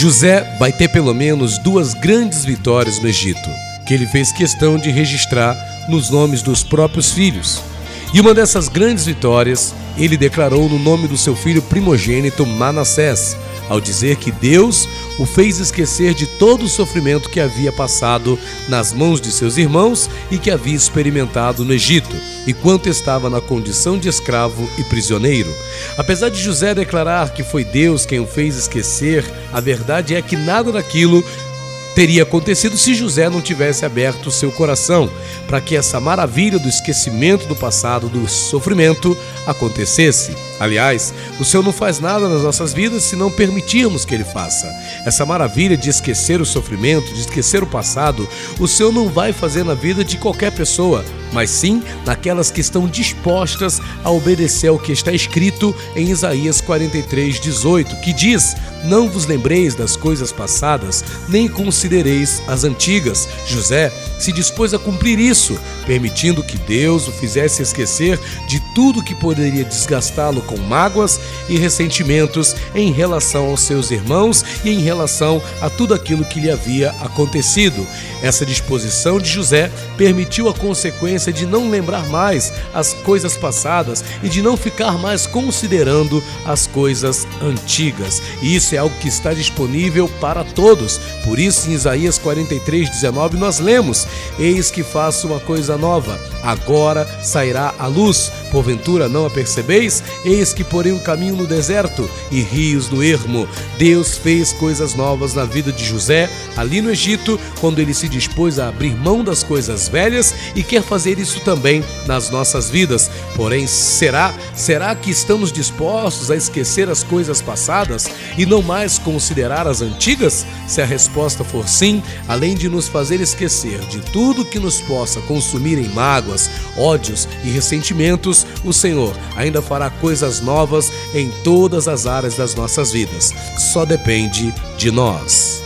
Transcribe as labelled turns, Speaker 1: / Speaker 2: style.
Speaker 1: José vai ter pelo menos duas grandes vitórias no Egito, que ele fez questão de registrar nos nomes dos próprios filhos. E uma dessas grandes vitórias ele declarou no nome do seu filho primogênito Manassés, ao dizer que Deus o fez esquecer de todo o sofrimento que havia passado nas mãos de seus irmãos e que havia experimentado no Egito, enquanto estava na condição de escravo e prisioneiro. Apesar de José declarar que foi Deus quem o fez esquecer, a verdade é que nada daquilo teria acontecido se José não tivesse aberto seu coração para que essa maravilha do esquecimento do passado, do sofrimento, acontecesse. Aliás, o Senhor não faz nada nas nossas vidas se não permitirmos que Ele faça. Essa maravilha de esquecer o sofrimento, de esquecer o passado, o Senhor não vai fazer na vida de qualquer pessoa, mas sim naquelas que estão dispostas a obedecer ao que está escrito em Isaías 43, 18, que diz: Não vos lembreis das coisas passadas, nem considereis as antigas. José se dispôs a cumprir isso, permitindo que Deus o fizesse esquecer de tudo que poderia desgastá-lo com mágoas e ressentimentos em relação aos seus irmãos e em relação a tudo aquilo que lhe havia acontecido. Essa disposição de José permitiu a consequência de não lembrar mais as coisas passadas e de não ficar mais considerando as coisas antigas. E isso é algo que está disponível para todos. Por isso, em Isaías 43, 19, nós lemos: Eis que faço uma coisa nova, agora sairá a luz. Porventura não a percebeis? Eis que porém um caminho no deserto e rios no ermo. Deus fez coisas novas na vida de José, ali no Egito, quando ele se dispôs a abrir mão das coisas velhas e quer fazer isso também nas nossas vidas. Porém, será, será que estamos dispostos a esquecer as coisas passadas e não mais considerar as antigas? Se a resposta for sim, além de nos fazer esquecer de tudo que nos possa consumir em mágoas, ódios e ressentimentos, o Senhor ainda fará coisas novas em todas as áreas das nossas vidas. Só depende de nós.